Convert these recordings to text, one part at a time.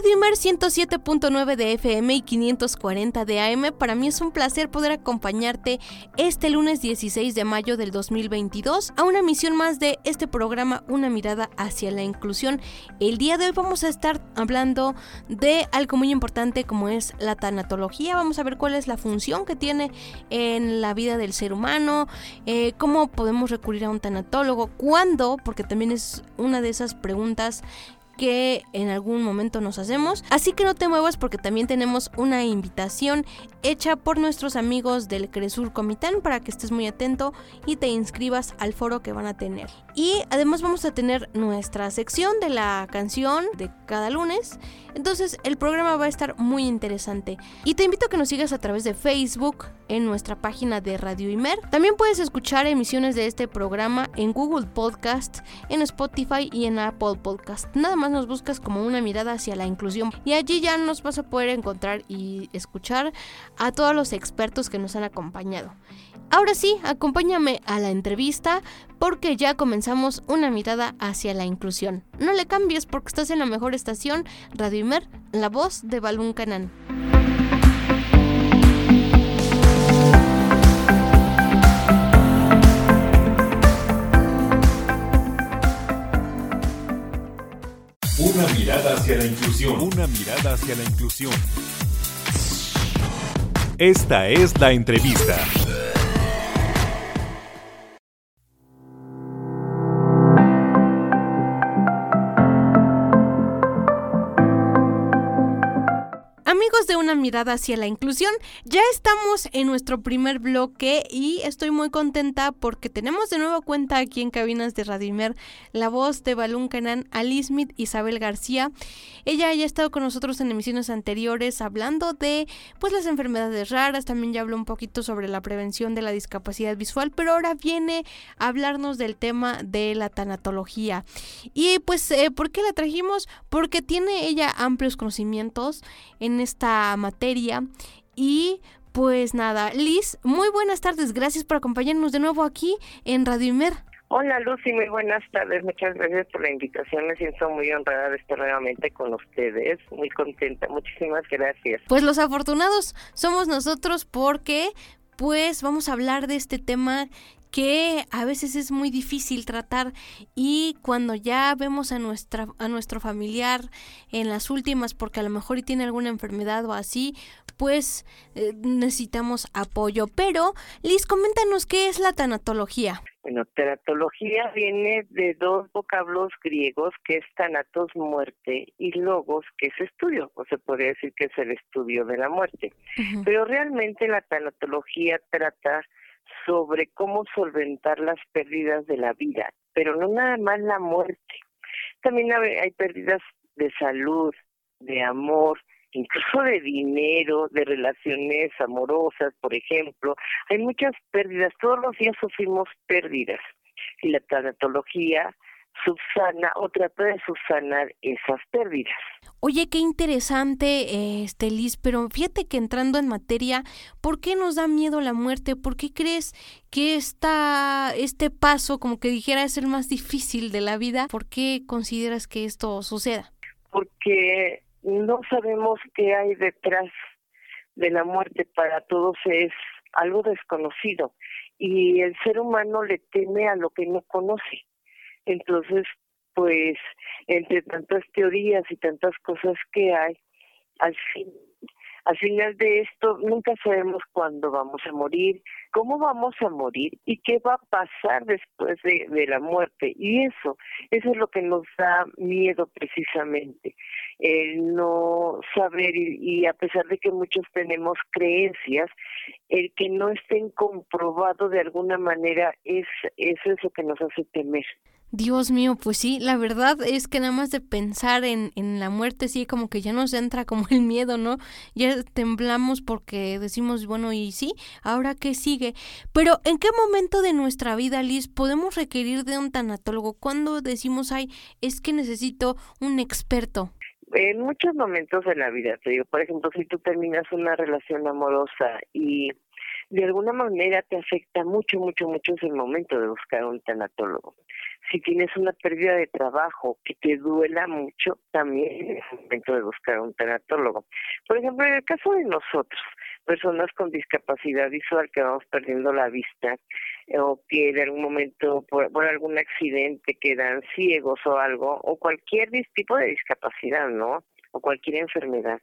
Radio Imer 107.9 de FM y 540 de AM, para mí es un placer poder acompañarte este lunes 16 de mayo del 2022 a una emisión más de este programa Una mirada hacia la inclusión. El día de hoy vamos a estar hablando de algo muy importante como es la tanatología. Vamos a ver cuál es la función que tiene en la vida del ser humano, eh, cómo podemos recurrir a un tanatólogo, cuándo, porque también es una de esas preguntas que en algún momento nos hacemos. Así que no te muevas porque también tenemos una invitación hecha por nuestros amigos del Cresur Comitán para que estés muy atento y te inscribas al foro que van a tener. Y además vamos a tener nuestra sección de la canción de cada lunes. Entonces el programa va a estar muy interesante. Y te invito a que nos sigas a través de Facebook en nuestra página de Radio Imer. También puedes escuchar emisiones de este programa en Google Podcast, en Spotify y en Apple Podcast. Nada más nos buscas como una mirada hacia la inclusión y allí ya nos vas a poder encontrar y escuchar a todos los expertos que nos han acompañado. Ahora sí, acompáñame a la entrevista porque ya comenzamos una mirada hacia la inclusión. No le cambies porque estás en la mejor estación, Radio Imer, la voz de Balún Canán. Una mirada hacia la inclusión. Una mirada hacia la inclusión. Esta es la entrevista. De una mirada hacia la inclusión, ya estamos en nuestro primer bloque y estoy muy contenta porque tenemos de nuevo cuenta aquí en Cabinas de Radimer la voz de Balún Canán, Alice Smith, Isabel García. Ella ya ha estado con nosotros en emisiones anteriores hablando de pues las enfermedades raras, también ya habló un poquito sobre la prevención de la discapacidad visual, pero ahora viene a hablarnos del tema de la tanatología. Y pues, eh, ¿por qué la trajimos? Porque tiene ella amplios conocimientos en esta materia. Y pues nada, Liz, muy buenas tardes, gracias por acompañarnos de nuevo aquí en Radio Imer. Hola Lucy, muy buenas tardes, muchas gracias por la invitación, me siento muy honrada de estar nuevamente con ustedes, muy contenta, muchísimas gracias. Pues los afortunados somos nosotros porque pues vamos a hablar de este tema que a veces es muy difícil tratar y cuando ya vemos a nuestra a nuestro familiar en las últimas porque a lo mejor y tiene alguna enfermedad o así pues eh, necesitamos apoyo. Pero Liz coméntanos qué es la tanatología. Bueno tanatología viene de dos vocablos griegos que es tanatos muerte y logos que es estudio o se podría decir que es el estudio de la muerte. Pero realmente la tanatología trata sobre cómo solventar las pérdidas de la vida, pero no nada más la muerte. También hay pérdidas de salud, de amor, incluso de dinero, de relaciones amorosas, por ejemplo. Hay muchas pérdidas, todos los días sufrimos pérdidas. Y la tanatología subsana o trata de subsanar esas pérdidas. Oye, qué interesante, este Liz, pero fíjate que entrando en materia, ¿por qué nos da miedo la muerte? ¿Por qué crees que esta, este paso, como que dijera, es el más difícil de la vida? ¿Por qué consideras que esto suceda? Porque no sabemos qué hay detrás de la muerte. Para todos es algo desconocido y el ser humano le teme a lo que no conoce. Entonces, pues, entre tantas teorías y tantas cosas que hay, al fin Al final de esto, nunca sabemos cuándo vamos a morir, cómo vamos a morir y qué va a pasar después de, la muerte. Y eso, eso es lo que nos da miedo precisamente, el no saber y, a pesar de que muchos tenemos creencias, el que no estén comprobado de alguna manera es eso es lo que nos hace temer. Dios mío, pues sí, la verdad es que nada más de pensar en, en la muerte, sí, como que ya nos entra como el miedo, ¿no? Ya temblamos porque decimos, bueno, y sí, ahora qué sigue. Pero, ¿en qué momento de nuestra vida, Liz, podemos requerir de un tanatólogo? ¿Cuándo decimos, ay, es que necesito un experto? En muchos momentos de la vida, te digo, por ejemplo, si tú terminas una relación amorosa y de alguna manera te afecta mucho, mucho, mucho es el momento de buscar un tanatólogo. Si tienes una pérdida de trabajo que te duela mucho, también es momento de buscar un tanatólogo. Por ejemplo, en el caso de nosotros, personas con discapacidad visual que vamos perdiendo la vista o que en algún momento por, por algún accidente quedan ciegos o algo, o cualquier tipo de discapacidad, ¿no? O cualquier enfermedad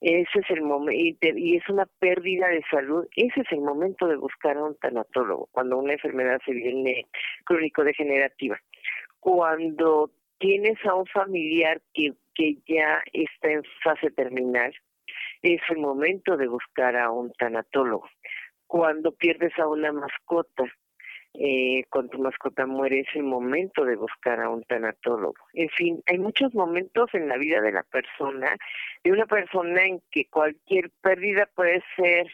ese es el momento, y, es una pérdida de salud, ese es el momento de buscar a un tanatólogo, cuando una enfermedad se viene crónico-degenerativa. Cuando tienes a un familiar que, que ya está en fase terminal, es el momento de buscar a un tanatólogo. Cuando pierdes a una mascota, eh, tu mascota muere es el momento de buscar a un tanatólogo. En fin, hay muchos momentos en la vida de la persona, de una persona en que cualquier pérdida puede ser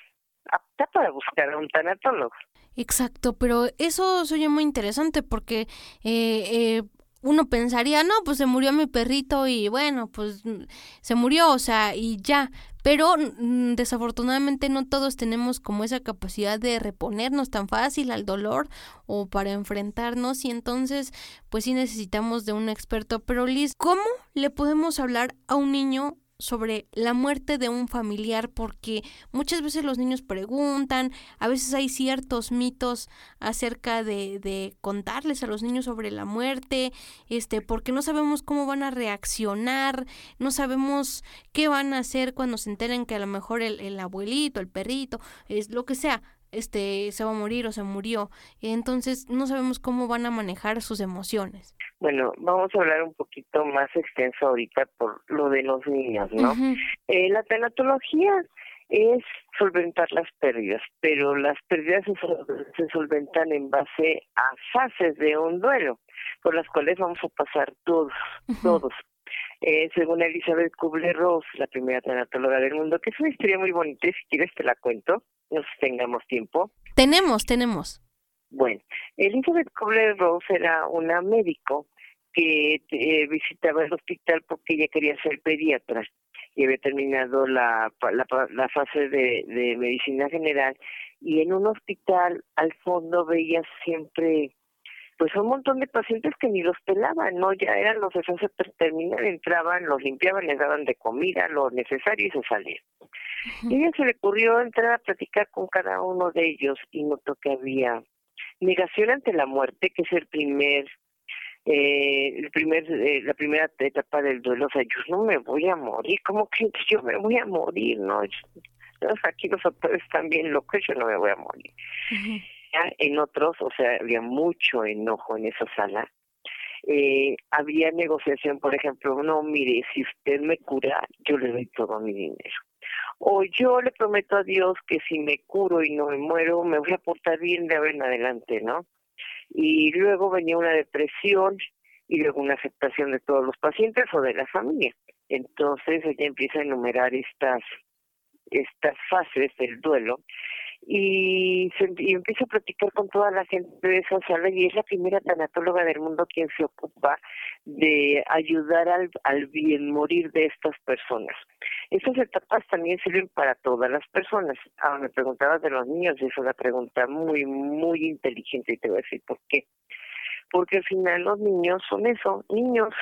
apta para buscar a un tanatólogo. Exacto, pero eso suena muy interesante porque eh, eh, uno pensaría, no, pues se murió mi perrito y bueno, pues mm, se murió, o sea, y ya. Pero mm, desafortunadamente no todos tenemos como esa capacidad de reponernos tan fácil al dolor o para enfrentarnos y entonces pues sí necesitamos de un experto. Pero Liz, ¿cómo le podemos hablar a un niño sobre la muerte de un familiar porque muchas veces los niños preguntan, a veces hay ciertos mitos acerca de, de contarles a los niños sobre la muerte, este, porque no sabemos cómo van a reaccionar, no sabemos qué van a hacer cuando se enteren que a lo mejor el, el abuelito, el perrito, es lo que sea, este se va a morir o se murió. Entonces no sabemos cómo van a manejar sus emociones. Bueno, vamos a hablar un poquito más extenso ahorita por lo de los niños, ¿no? eh, la tanatología es solventar las pérdidas, pero las pérdidas se, solventan en base a fases de un duelo, por las cuales vamos a pasar todos, todos. Eh, según Elizabeth Kubler-Ross, la primera tanatóloga del mundo, que es una historia muy bonita, si quieres te la cuento, no sé si tengamos tiempo. Tenemos, tenemos. Bueno, Elizabeth Kubler-Ross era una médico que eh, visitaba el hospital porque ella quería ser pediatra y había terminado la, la, la fase de, de medicina general y en un hospital al fondo veía siempre pues un montón de pacientes que ni los pelaban, ¿no? Ya eran los de fase terminal, entraban, los limpiaban, les daban de comida, lo necesario y se salían. Y a ella se le ocurrió entrar a platicar con cada uno de ellos y notó que había negación ante la muerte, que es el primer eh, el primer, eh, la primera etapa del duelo, o sea, yo no me voy a morir, ¿cómo que yo me voy a morir? No, aquí los autores están bien locos, yo no me voy a morir. En otros, o sea, había mucho enojo en esa sala. Eh, había negociación, por ejemplo, no, mire, si usted me cura, yo le doy todo mi dinero. O yo le prometo a Dios que si me curo y no me muero, me voy a portar bien de ahora en adelante, ¿no? Y luego venía una depresión y luego una aceptación de todos los pacientes o de la familia. Entonces ella empieza a enumerar estas estas fases del duelo y, se, empieza a platicar con toda la gente de sala y es la primera tanatóloga del mundo quien se ocupa de ayudar al, al bien morir de estas personas. Estas etapas también sirven para todas las personas. Ah, me preguntabas de los niños, y es una pregunta muy, muy inteligente y te voy a decir por qué. Porque al final los niños son eso, niños.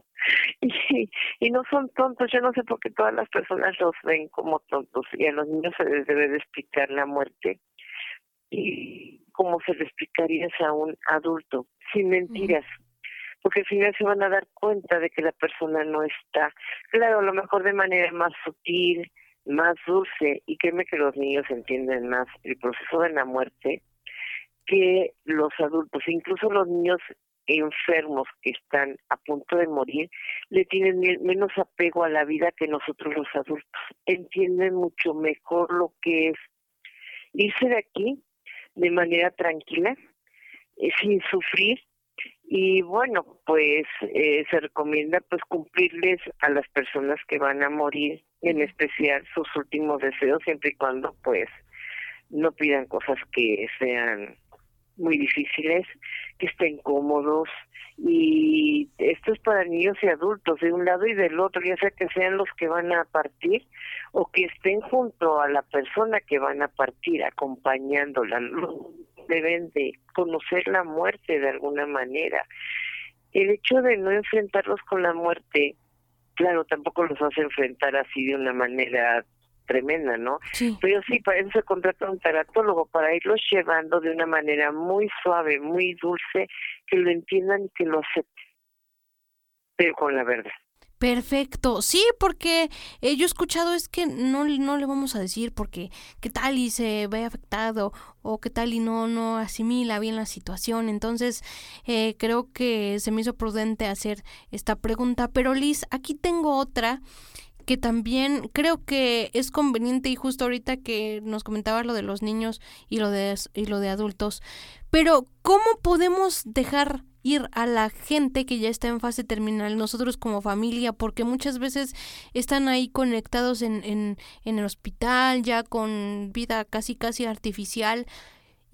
y, y no son tontos. Yo no sé por qué todas las personas los ven como tontos y a los niños se les debe de explicar la muerte y como se le explicaría a un adulto, sin mentiras. Porque al final se van a dar cuenta de que la persona no está. Claro, a lo mejor de manera más sutil, más dulce y créeme que los niños entienden más el proceso de la muerte que los adultos, incluso los niños enfermos que están a punto de morir le tienen menos apego a la vida que nosotros los adultos. Entienden mucho mejor lo que es irse de aquí de manera tranquila, eh, sin sufrir y bueno, pues eh, se recomienda pues cumplirles a las personas que van a morir, en especial sus últimos deseos, siempre y cuando pues no pidan cosas que sean muy difíciles, que estén cómodos y esto es para niños y adultos de un lado y del otro, ya sea que sean los que van a partir o que estén junto a la persona que van a partir, acompañándola. Deben de conocer la muerte de alguna manera. El hecho de no enfrentarlos con la muerte, claro, tampoco los a enfrentar así de una manera tremenda, ¿no? Sí. Pero sí, para eso se contrata un taratólogo, para irlos llevando de una manera muy suave, muy dulce, que lo entiendan y que lo acepten, pero con la verdad. Perfecto, sí, porque eh, yo he escuchado es que no, no le vamos a decir porque qué tal y se ve afectado o qué tal y no, no asimila bien la situación. Entonces, eh, creo que se me hizo prudente hacer esta pregunta. Pero Liz, aquí tengo otra que también creo que es conveniente y justo ahorita que nos comentabas lo de los niños y lo de, y lo de adultos, pero ¿cómo podemos dejar ir a la gente que ya está en fase terminal, nosotros como familia, porque muchas veces están ahí conectados en, en, en el hospital, ya con vida casi casi artificial,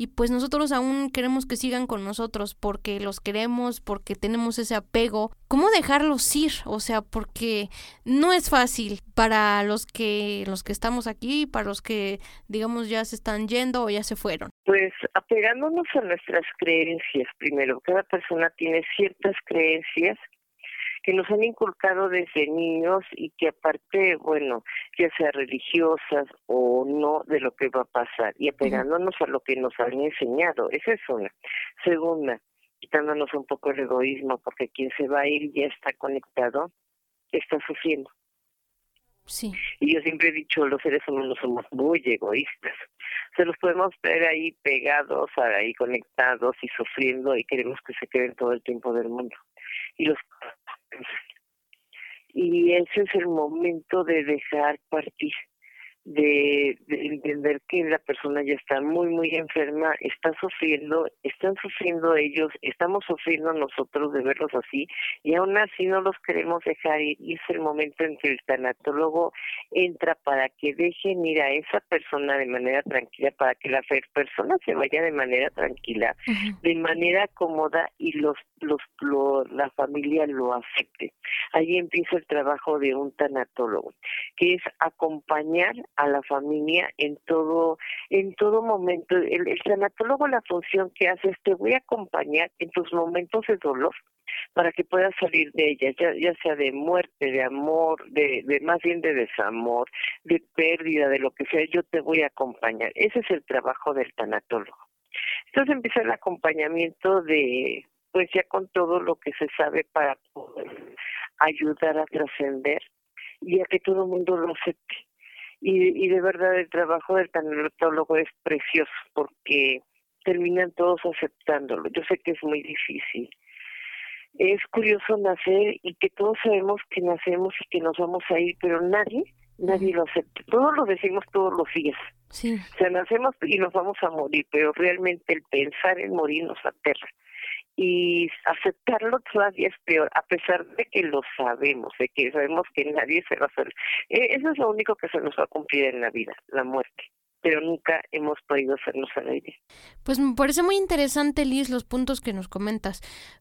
y pues nosotros aún queremos que sigan con nosotros porque los queremos, porque tenemos ese apego. ¿Cómo dejarlos ir? O sea, porque no es fácil para los que los que estamos aquí, para los que digamos ya se están yendo o ya se fueron. Pues apegándonos a nuestras creencias primero. Cada persona tiene ciertas creencias que nos han inculcado desde niños y que aparte, bueno, ya sea religiosas o no, de lo que va a pasar y apegándonos a lo que nos han enseñado. Esa es una. Segunda, quitándonos un poco el egoísmo, porque quien se va a ir ya está conectado, está sufriendo. Sí. Y yo siempre he dicho, los seres humanos somos muy egoístas. Se los podemos ver ahí pegados, ahí conectados y sufriendo y queremos que se queden todo el tiempo del mundo. Y los y ese es el momento de dejar partir de, entender que la persona ya está muy, muy enferma, está sufriendo, están sufriendo ellos, estamos sufriendo nosotros de verlos así, y aún así no los queremos dejar ir. Y es el momento en que el tanatólogo entra para que dejen ir a esa persona de manera tranquila, para que la persona se vaya de manera tranquila, de manera cómoda y los, los, la familia lo acepte. Ahí empieza el trabajo de un tanatólogo, que es acompañar a la familia en todo en todo momento. El, el la función que hace es te voy a acompañar en tus momentos de dolor para que puedas salir de ella, ya, ya sea de muerte, de amor, de, de más bien de desamor, de pérdida, de lo que sea, yo te voy a acompañar. Ese es el trabajo del tanatólogo. Entonces empieza el acompañamiento de, pues ya con todo lo que se sabe para poder ayudar a trascender y a que todo el mundo lo acepte y, y de verdad el trabajo del tanatólogo es precioso porque terminan todos aceptándolo. Yo sé que es muy difícil. Es curioso nacer y que todos sabemos que nacemos y que nos vamos a ir, pero nadie, nadie lo acepta. Todos lo decimos todos los días. Sí. O sea, nacemos y nos vamos a morir, pero realmente el pensar en morir nos aterra y aceptarlo todavía es peor, a pesar de que lo sabemos, de que sabemos que nadie se va a hacer. E, eso es lo único que se nos va a cumplir en la vida, la muerte pero nunca hemos podido hacernos al aire. Pues me parece muy interesante, Liz, los puntos que nos comentas.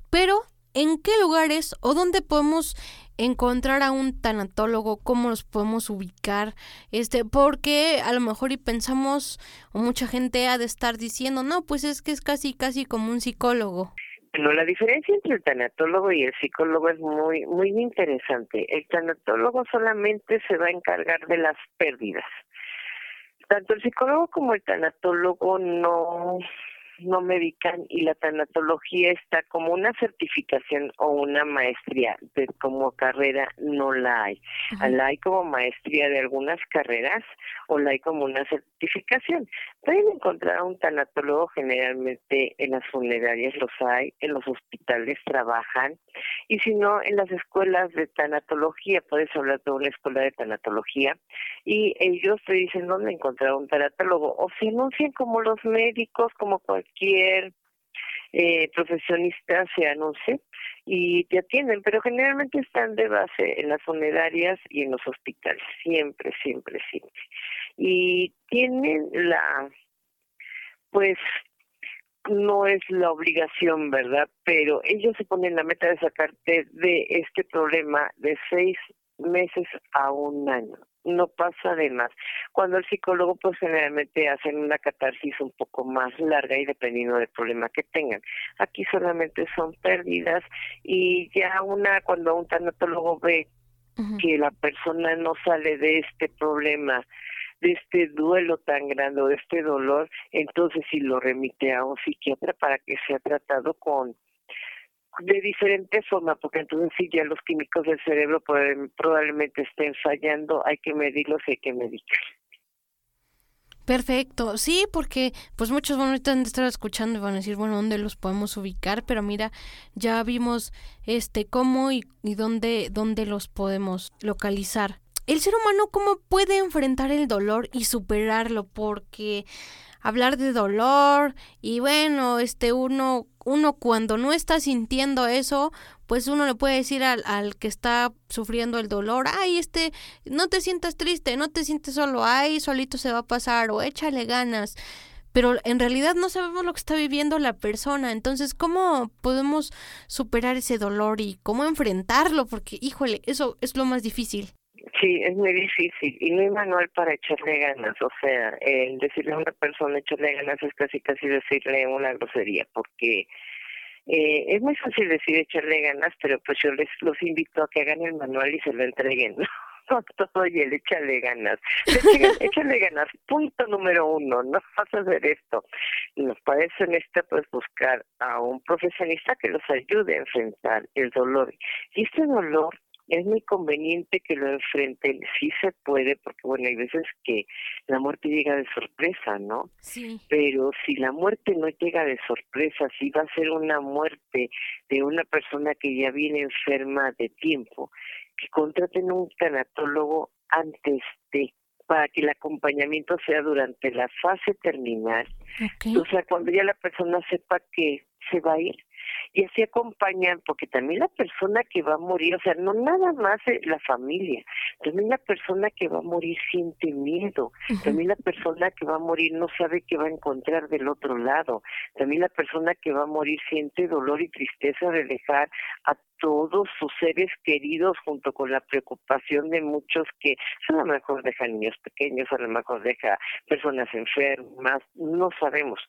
Pero, ¿en qué lugares o dónde podemos encontrar a un tanatólogo? ¿Cómo los podemos ubicar? Este, porque a lo mejor y pensamos, o mucha gente ha de estar diciendo, no, pues es que es casi, casi como un psicólogo. Bueno, la diferencia entre el tanatólogo y el psicólogo es muy, muy interesante. El tanatólogo solamente se va a encargar de las pérdidas. Tanto el psicólogo como el tanatólogo no, no medican y la tanatología está como una certificación o una maestría, de, como carrera no la hay. La hay como maestría de algunas carreras o la hay como una certificación. Pueden encontrar a un tanatólogo generalmente en las funerarias, los hay, en los hospitales trabajan, y si no, en las escuelas de tanatología, puedes hablar de una escuela de tanatología, y ellos te dicen dónde encontrar un tanatólogo, o se anuncian como los médicos, como cualquier eh, profesionista se anuncie y te atienden, pero generalmente están de base en las funerarias y en los hospitales, siempre, siempre, siempre. Y tienen la, pues, no es la obligación, ¿verdad? Pero ellos se ponen la meta de sacarte de este problema de seis meses a un año no pasa de más. Cuando el psicólogo, pues generalmente hacen una catarsis un poco más larga y dependiendo del problema que tengan. Aquí solamente son pérdidas y ya una, cuando un tanatólogo ve que la persona no sale de este problema, de este duelo tan grande o de este dolor, entonces sí lo remite a un psiquiatra para que sea tratado con de diferente forma, porque entonces sí ya los químicos del cerebro probablemente estén fallando, hay que medirlos y hay que medicar. Perfecto, sí, porque pues muchos van a estar escuchando y van a decir, bueno, ¿dónde los podemos ubicar? Pero mira, ya vimos este cómo y, y dónde, dónde los podemos localizar. El ser humano, ¿cómo puede enfrentar el dolor y superarlo? Porque hablar de dolor y bueno, este uno uno cuando no está sintiendo eso, pues uno le puede decir al, al que está sufriendo el dolor, ay, este, no te sientas triste, no te sientes solo, ay, solito se va a pasar o échale ganas. Pero en realidad no sabemos lo que está viviendo la persona, entonces, ¿cómo podemos superar ese dolor y cómo enfrentarlo? Porque, híjole, eso es lo más difícil. Sí, es muy difícil y no hay manual para echarle ganas. O sea, el decirle a una persona echarle ganas es casi casi decirle una grosería, porque eh, es muy fácil decir echarle ganas, pero pues yo les los invito a que hagan el manual y se lo entreguen. ¿no? todo y el échale ganas. Échale, ganas. Punto número uno, no vas a hacer esto. Nos parece en esto pues buscar a un profesionista que los ayude a enfrentar el dolor. Y este dolor es muy conveniente que lo enfrenten, sí se puede, porque bueno, hay veces que la muerte llega de sorpresa, ¿no? Sí. Pero si la muerte no llega de sorpresa, si va a ser una muerte de una persona que ya viene enferma de tiempo, que contraten un tanatólogo antes de para que el acompañamiento sea durante la fase terminal. O sea, cuando ya la persona sepa que se va a ir, y así acompañan, porque también la persona que va a morir, o sea, no nada más la familia, también la persona que va a morir siente miedo, también la persona que va a morir no sabe qué va a encontrar del otro lado, también la persona que va a morir siente dolor y tristeza de dejar a todos sus seres queridos junto con la preocupación de muchos que a lo mejor deja niños pequeños, a lo mejor deja personas enfermas, no sabemos.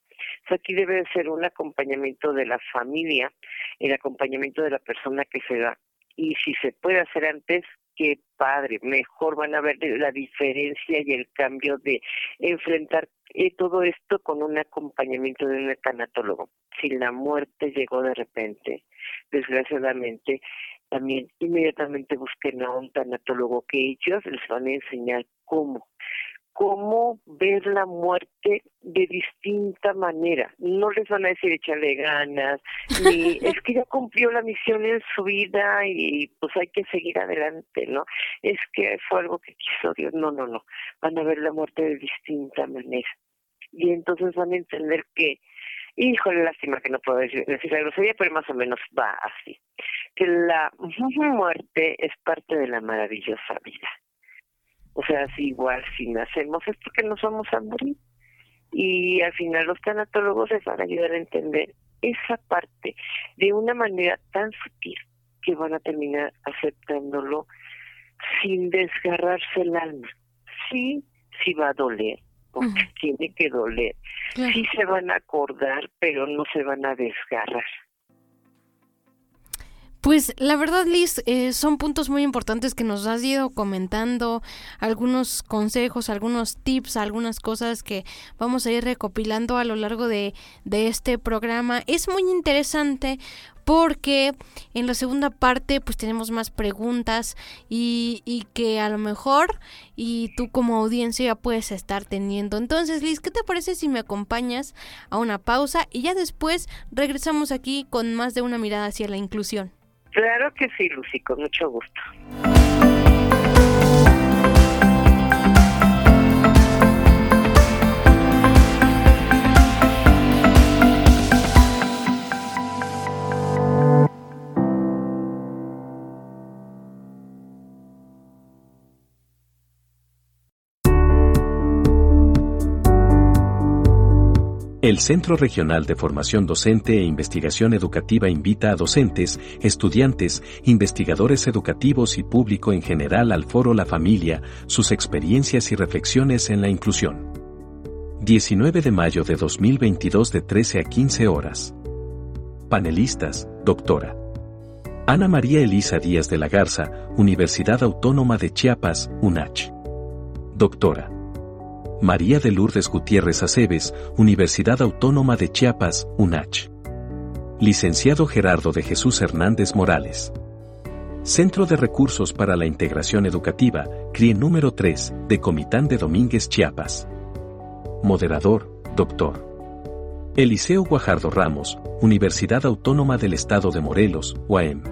aquí debe ser un acompañamiento de la familia, el acompañamiento de la persona que se da. Y si se puede hacer antes, qué padre, mejor van a ver la diferencia y el cambio de enfrentar eh, todo esto con un acompañamiento de un tanatólogo. Si la muerte llegó de repente, desgraciadamente, también inmediatamente busquen a un tanatólogo que ellos les van a enseñar cómo cómo ver la muerte de distinta manera. No les van a decir échale ganas, ni es que ya cumplió la misión en su vida y pues hay que seguir adelante, ¿no? Es que fue algo que quiso Dios. No, no, no. Van a ver la muerte de distinta manera. Y entonces van a entender que Híjole, lástima que no puedo decir, la grosería, pero más o menos va así. Que la muerte es parte de la maravillosa vida. O sea, si igual si nacemos es porque nos vamos a morir. Y al final los tanatólogos les van a ayudar a entender esa parte de una manera tan sutil que van a terminar aceptándolo sin desgarrarse el alma. Sí, sí va a doler, porque tiene que doler. Sí se van a acordar, pero no se van a desgarrar. Pues la verdad, Liz, eh, son puntos muy importantes que nos has ido comentando, algunos consejos, algunos tips, algunas cosas que vamos a ir recopilando a lo largo de, de este programa. Es muy interesante porque en la segunda parte pues tenemos más preguntas y, y, que a lo mejor y tú como audiencia puedes estar teniendo. Entonces Liz, ¿qué te parece si me acompañas a una pausa y ya después regresamos aquí con más de una mirada hacia la inclusión? Claro que sí, Lucy, con mucho gusto. El Centro Regional de Formación Docente e Investigación Educativa invita a docentes, estudiantes, investigadores educativos y público en general al foro La Familia, sus experiencias y reflexiones en la inclusión. 19 de mayo de 2022 de 13 a 15 horas. Panelistas, doctora. Ana María Elisa Díaz de la Garza, Universidad Autónoma de Chiapas, UNACH. Doctora. María de Lourdes Gutiérrez Aceves, Universidad Autónoma de Chiapas, UNACH. Licenciado Gerardo de Jesús Hernández Morales. Centro de Recursos para la Integración Educativa, CRIE número 3, de Comitán de Domínguez, Chiapas. Moderador, Dr. Eliseo Guajardo Ramos, Universidad Autónoma del Estado de Morelos, UAM.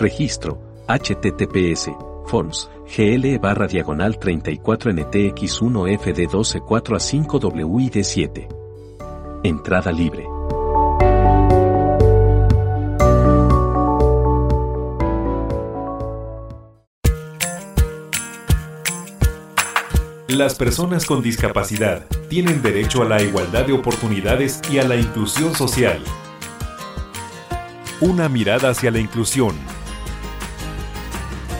Registro, https Forms, GLE barra diagonal 34 NTX1 FD 12 4 a 5 WID 7. Entrada libre. Las personas con discapacidad tienen derecho a la igualdad de oportunidades y a la inclusión social. Una mirada hacia la inclusión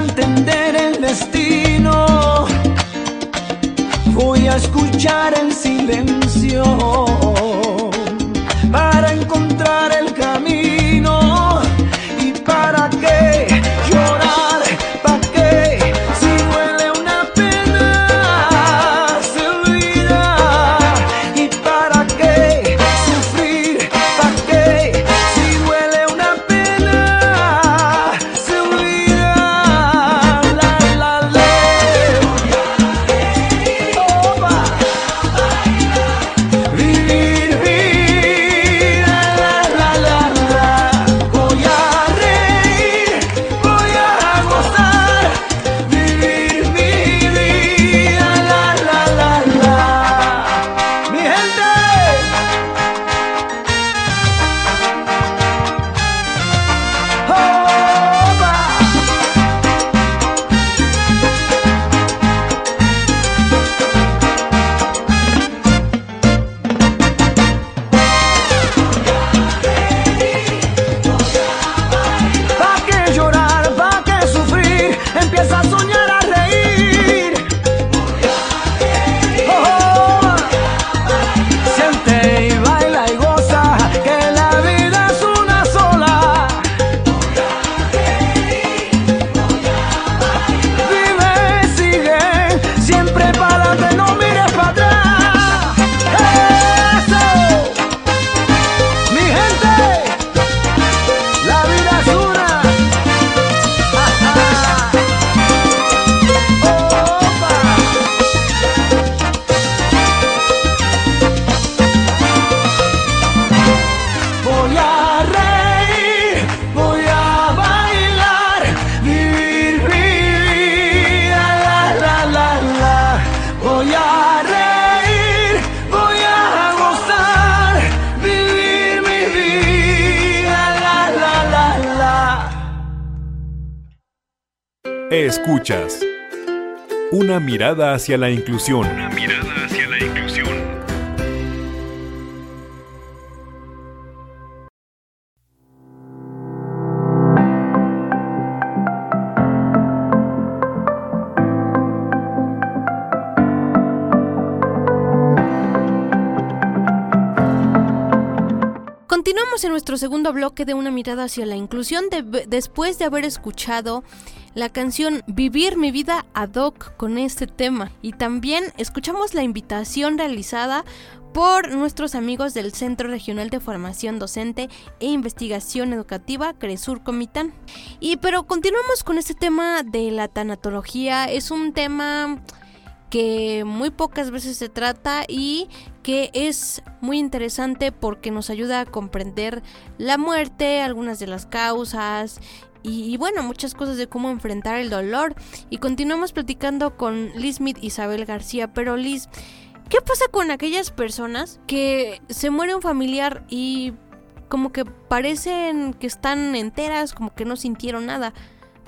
entender el destino. Voy a escuchar el silencio para encontrar el camino. Una mirada hacia la inclusión. Una mirada hacia la inclusión. Continuamos en nuestro segundo bloque de Una mirada hacia la inclusión después de haber escuchado la canción Vivir mi vida ad hoc con este tema. Y también escuchamos la invitación realizada por nuestros amigos del Centro Regional de Formación Docente e Investigación Educativa Cresur Comitán. Y pero continuamos con este tema de la tanatología. Es un tema que muy pocas veces se trata y que es muy interesante porque nos ayuda a comprender la muerte, algunas de las causas y, bueno, muchas cosas de cómo enfrentar el dolor. Y continuamos platicando con Liz Smith Isabel García. Pero Liz, ¿qué pasa con aquellas personas que se muere un familiar y como que parecen que están enteras, como que no sintieron nada?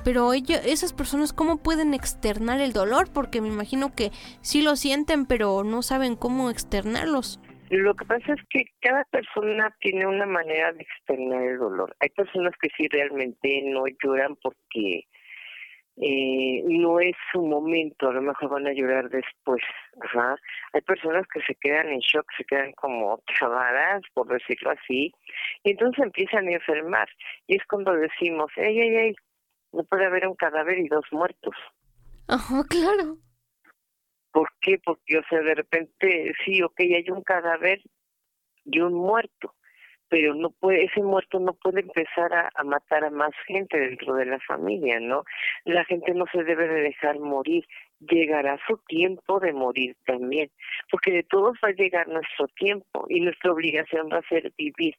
Pero ellos, esas personas, ¿cómo pueden externar el dolor? Porque me imagino que sí lo sienten, pero no saben cómo externarlos. Lo que pasa es que cada persona tiene una manera de externar el dolor. Hay personas que sí realmente no lloran porque eh, no es su momento, a lo mejor van a llorar después. Ajá. Hay personas que se quedan en shock, se quedan como trabadas, por decirlo así, y entonces empiezan a enfermar. Y es cuando decimos, ey, ey, ey, no puede haber un cadáver y dos muertos. Ajá, claro. ¿Por qué? Porque, o sea, de repente, sí, ok, hay un cadáver y un muerto, pero no puede, ese muerto no puede empezar a, matar a más gente dentro de la familia, ¿no? La gente no se debe de dejar morir, llegará su tiempo de morir también, porque de todos va a llegar nuestro tiempo y nuestra obligación va a ser vivir.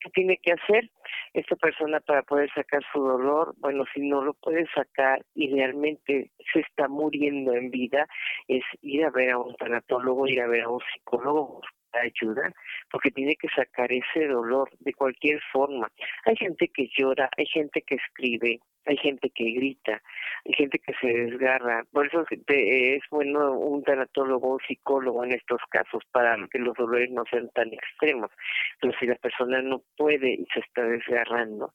¿Qué tiene que hacer esta persona para poder sacar su dolor? Bueno, si no lo puede sacar y realmente se está muriendo en vida, es ir a ver a un tanatólogo, ir a ver a un psicólogo, ayuda porque tiene que sacar ese dolor de cualquier forma. Hay gente que llora, hay gente que escribe, hay gente que grita, hay gente que se desgarra. Por eso es bueno un tanatólogo, un psicólogo en estos casos para que los dolores no sean tan extremos. Pero si la persona no puede y se está desgarrando,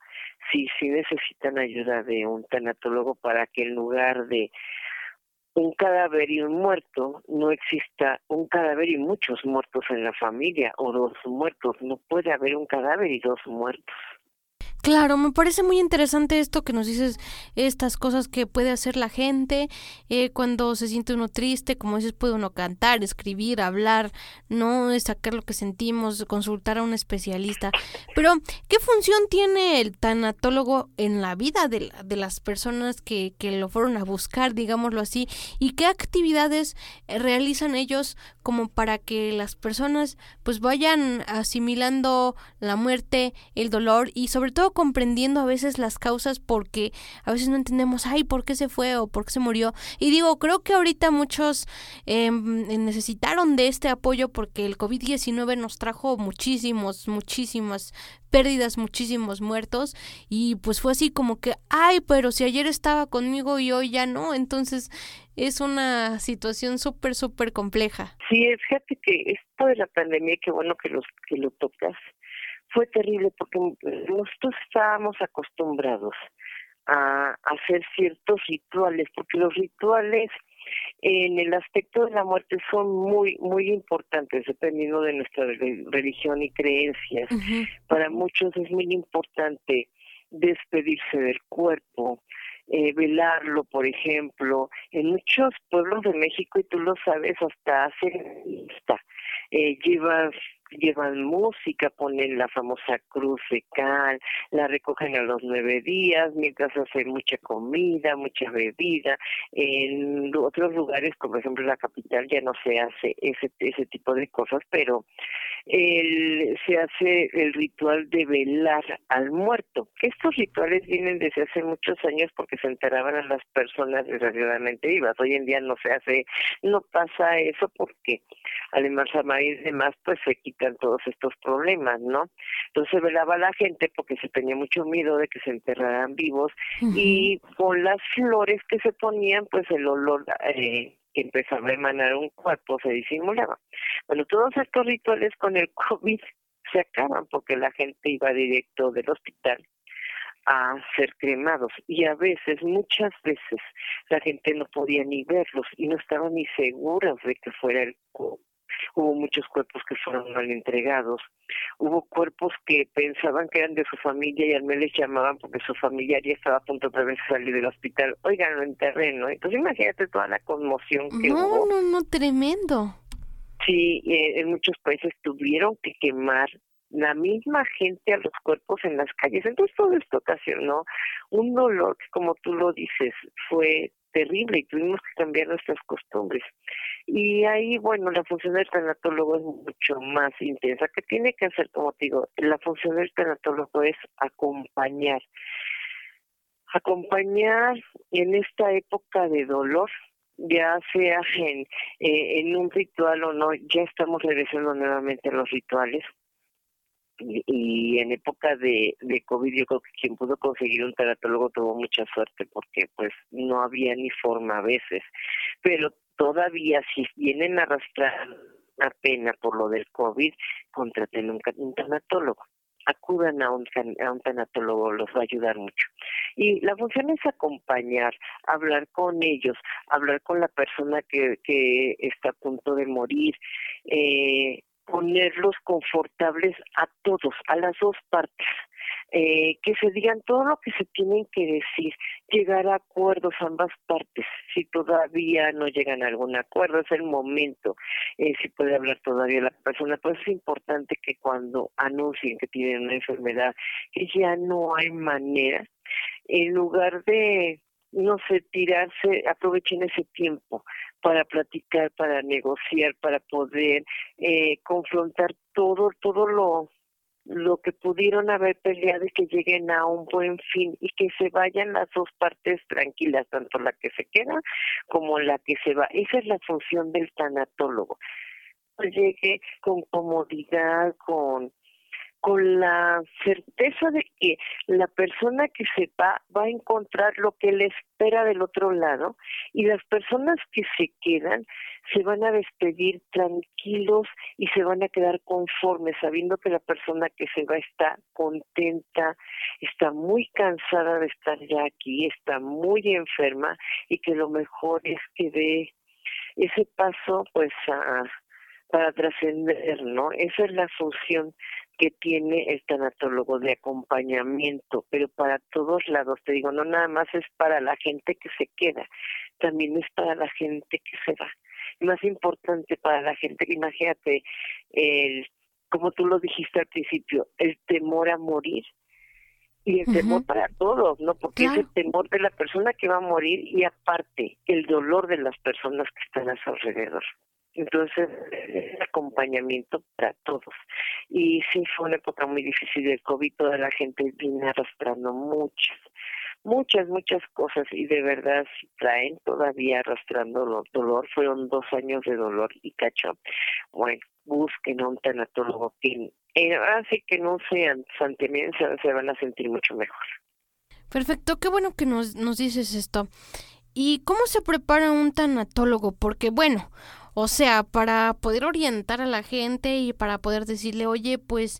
sí, sí necesitan ayuda de un tanatólogo para que en lugar de un cadáver y un muerto, no exista un cadáver y muchos muertos en la familia, o dos muertos, no puede haber un cadáver y dos muertos. Claro, me parece muy interesante esto que nos dices, estas cosas que puede hacer la gente eh, cuando se siente uno triste, como dices, puede uno cantar, escribir, hablar, no sacar lo que sentimos, consultar a un especialista. Pero, ¿qué función tiene el tanatólogo en la vida de, de las personas que, que lo fueron a buscar, digámoslo así? ¿Y qué actividades eh, realizan ellos como para que las personas pues vayan asimilando la muerte, el dolor y sobre todo comprendiendo a veces las causas porque a veces no entendemos, ay, ¿por qué se fue o por qué se murió? Y digo, creo que ahorita muchos eh, necesitaron de este apoyo porque el COVID-19 nos trajo muchísimos, muchísimas pérdidas, muchísimos muertos y pues fue así como que, ay, pero si ayer estaba conmigo y hoy ya no, entonces es una situación súper, súper compleja. Sí, fíjate que esto de la pandemia, qué bueno que, los, que lo tocas, fue terrible porque nosotros estábamos acostumbrados a hacer ciertos rituales, porque los rituales en el aspecto de la muerte son muy muy importantes dependiendo de nuestra religión y creencias. Para muchos es muy importante despedirse del cuerpo, eh, velarlo, por ejemplo. En muchos pueblos de México, y tú lo sabes, hasta hacen lista. Eh, llevas llevan música, ponen la famosa cruz de cal, la recogen a los nueve días, mientras hacen mucha comida, mucha bebida. En otros lugares, como por ejemplo la capital, ya no se hace ese, ese tipo de cosas, pero el, se hace el ritual de velar al muerto. Estos rituales vienen desde hace muchos años porque se enteraban a las personas desgraciadamente vivas. Hoy en día no se hace, no pasa eso porque al embalsamar y demás, pues se quitan todos estos problemas, ¿no? Entonces se velaba a la gente porque se tenía mucho miedo de que se enterraran vivos y con las flores que se ponían, pues el olor eh, que empezaba a emanar un cuerpo se disimulaba. Bueno, todos estos rituales con el COVID se acaban porque la gente iba directo del hospital a ser cremados y a veces, muchas veces, la gente no podía ni verlos y no estaba ni segura de que fuera el Hubo muchos cuerpos que fueron mal entregados. Hubo cuerpos que pensaban que eran de su familia y al mes les llamaban porque su familia ya estaba a punto de salir del hospital. Oigan, en terreno. Entonces imagínate toda la conmoción que hubo. No, no, no, tremendo. Sí, eh, en muchos países tuvieron que quemar la misma gente a los cuerpos en las calles. Entonces todo esto ocasionó un dolor que, como tú lo dices, fue terrible y tuvimos que cambiar nuestras costumbres. Y ahí, bueno, la función del tanatólogo es mucho más intensa. ¿Qué tiene que hacer, como te digo? La función del tanatólogo es acompañar. Acompañar en esta época de dolor, ya sea en, eh, en un ritual o no, ya estamos regresando nuevamente a los rituales y, en época de, de COVID yo creo que quien pudo conseguir un tanatólogo tuvo mucha suerte porque pues no había ni forma a veces, pero todavía si vienen a arrastrar una pena por lo del COVID, contraten un, un acudan a un, a un tanatólogo, los va a ayudar mucho. Y la función es acompañar, hablar con ellos, hablar con la persona que, que está a punto de morir, eh, ponerlos confortables a todos, a las dos partes. Eh, que se digan todo lo que se tienen que decir, llegar a acuerdos ambas partes. Si todavía no llegan a algún acuerdo, es el momento. Eh, si puede hablar todavía la persona, pues es importante que cuando anuncien que tienen una enfermedad, que ya no hay manera, en lugar de no sé, tirarse, aprovechen ese tiempo para platicar, para negociar, para poder eh, confrontar todo, todo lo, lo que pudieron haber peleado y que lleguen a un buen fin y que se vayan las dos partes tranquilas, tanto la que se queda como la que se va. Esa es la función del tanatólogo. Pues llegue con comodidad, con con la certeza de que la persona que se va va a encontrar lo que le espera del otro lado y las personas que se quedan se van a despedir tranquilos y se van a quedar conformes sabiendo que la persona que se va está contenta, está muy cansada de estar ya aquí, está muy enferma y que lo mejor es que dé ese paso pues a para trascender, ¿no? Esa es la función que tiene el tanatólogo de acompañamiento, pero para todos lados, te digo, no nada más es para la gente que se queda, también es para la gente que se va. Y más importante para la gente, imagínate, el, como tú lo dijiste al principio, el temor a morir y el temor para todos, ¿no? Porque es el temor de la persona que va a morir y aparte el dolor de las personas que están a su alrededor. Entonces, acompañamiento para todos. Y sí, fue una época muy difícil del COVID, toda la gente viene arrastrando muchas, muchas, muchas cosas y de verdad traen todavía arrastrando dolor. Fueron dos años de dolor y cacho. Bueno, busquen a un tanatólogo que eh, así que no sean santiamenses, se van a sentir mucho mejor. Perfecto, qué bueno que nos, nos dices esto. ¿Y cómo se prepara un tanatólogo? Porque bueno, o sea, para poder orientar a la gente y para poder decirle, oye, pues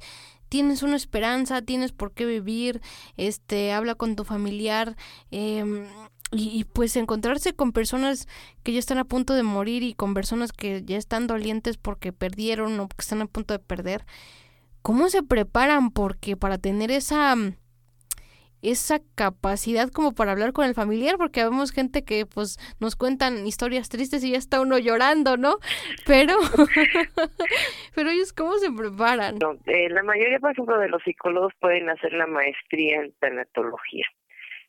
tienes una esperanza, tienes por qué vivir, este, habla con tu familiar, eh, y, pues encontrarse con personas que ya están a punto de morir y con personas que ya están dolientes porque perdieron o porque están a punto de perder. ¿Cómo se preparan? Porque para tener esa esa capacidad como para hablar con el familiar, porque vemos gente que pues nos cuentan historias tristes y ya está uno llorando, ¿no? Pero, pero ellos cómo se preparan. Eh, la mayoría, por ejemplo, de los psicólogos pueden hacer la maestría en tanatología.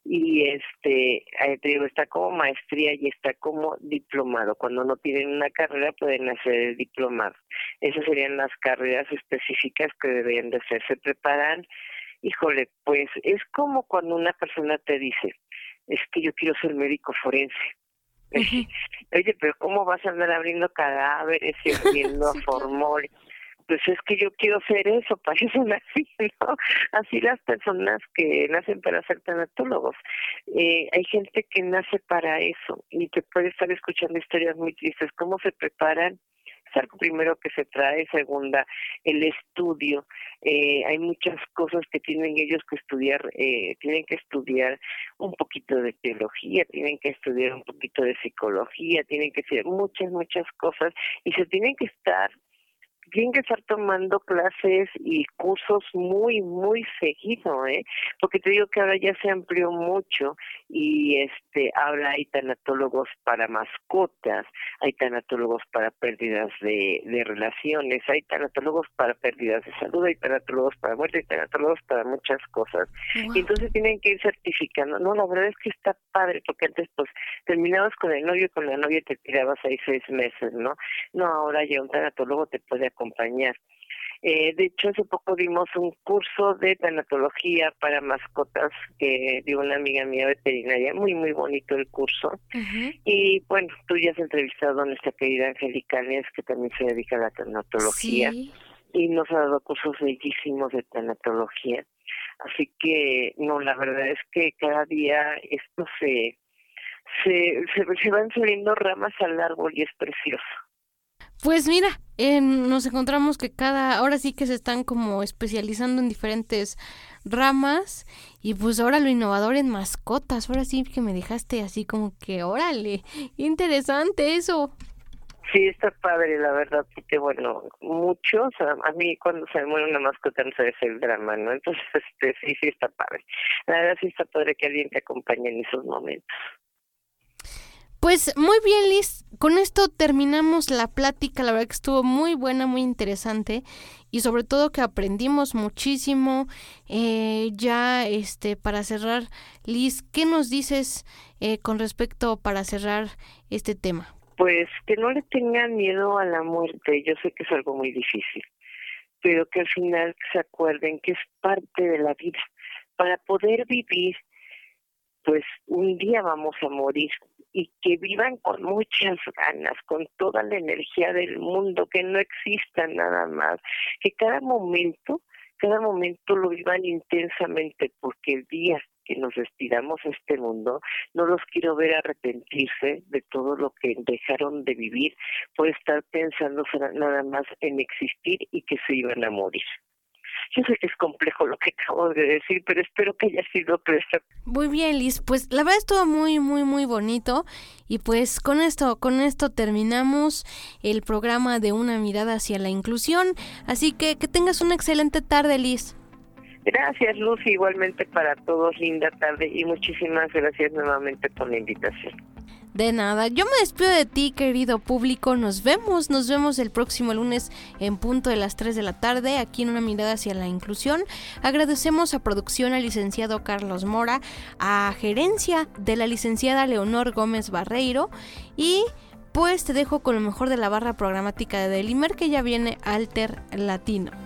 y este eh, te digo está como maestría y está como diplomado cuando no tienen una carrera pueden hacer el diplomado esas serían las carreras específicas que deberían de ser se preparan híjole pues es como cuando una persona te dice es que yo quiero ser médico forense Oye, pero ¿cómo vas a andar abriendo cadáveres y haciendo formol? pues es que yo quiero ser eso, para eso nací, ¿no? Así las personas que nacen para ser tanatólogos. Eh, hay gente que nace para eso y te puede estar escuchando historias muy tristes, cómo se preparan es primero que se trae, segunda, el estudio. Eh, hay muchas cosas que tienen ellos que estudiar, eh, tienen que estudiar un poquito de teología, tienen que estudiar un poquito de psicología, tienen que estudiar muchas, muchas cosas y se tienen que estar tienen que estar tomando clases y cursos muy, muy seguido, ¿eh? Porque te digo que ahora ya se amplió mucho y este ahora hay tanatólogos para mascotas, hay tanatólogos para pérdidas de, de relaciones, hay tanatólogos para pérdidas de salud, hay tanatólogos para muerte, hay tanatólogos para muchas cosas. Y entonces tienen que ir certificando. No, la verdad es que está padre, porque antes pues terminabas con el novio y con la novia te tirabas ahí seis meses, ¿no? No, ahora ya un tanatólogo te puede acompañar. Eh, de hecho, hace poco dimos un curso de tanatología para mascotas que dio una amiga mía veterinaria, muy, muy bonito el curso. Y bueno, tú ya has entrevistado a nuestra querida Angélica Nes, que también se dedica a la tanatología, y nos ha dado cursos bellísimos de tanatología. Así que, no, la verdad es que cada día esto se, se, se, se van saliendo ramas al árbol y es precioso. Pues mira, nos encontramos que cada, ahora sí que se están como especializando en diferentes ramas y pues ahora lo innovador en mascotas, ahora sí que me dejaste así como que, órale, interesante eso. Sí, está padre, la verdad, porque bueno, muchos, a, mí cuando se me muere una mascota no se el drama, ¿no? Entonces, este, sí, sí está padre. La verdad sí está padre que alguien te acompañe en esos momentos. Pues muy bien, Liz. Con esto terminamos la plática. La verdad que estuvo muy buena, muy interesante y sobre todo que aprendimos muchísimo. Eh, ya, este, para cerrar, Liz, ¿qué nos dices eh, con respecto para cerrar este tema? Pues que no le tengan miedo a la muerte. Yo sé que es algo muy difícil, pero que al final se acuerden que es parte de la vida. Para poder vivir, pues un día vamos a morir y que vivan con muchas ganas, con toda la energía del mundo, que no exista nada más, que cada momento, cada momento lo vivan intensamente, porque el día que nos despidamos a este mundo, no los quiero ver arrepentirse de todo lo que dejaron de vivir por estar pensando nada más en existir y que se iban a morir. Yo sé que es complejo lo que acabo de decir, pero espero que haya sido claro. Muy bien, Liz. Pues la verdad estuvo muy, muy, muy bonito. Y pues con esto, con esto terminamos el programa de Una mirada hacia la inclusión. Así que que tengas una excelente tarde, Liz. Gracias, Lucy. Igualmente para todos, linda tarde. Y muchísimas gracias nuevamente por la invitación. De nada, yo me despido de ti, querido público. Nos vemos, nos vemos el próximo lunes en punto de las 3 de la tarde, aquí en una mirada hacia la inclusión. Agradecemos a producción al licenciado Carlos Mora, a gerencia de la licenciada Leonor Gómez Barreiro y pues te dejo con lo mejor de la barra programática de Delimer que ya viene Alter Latino.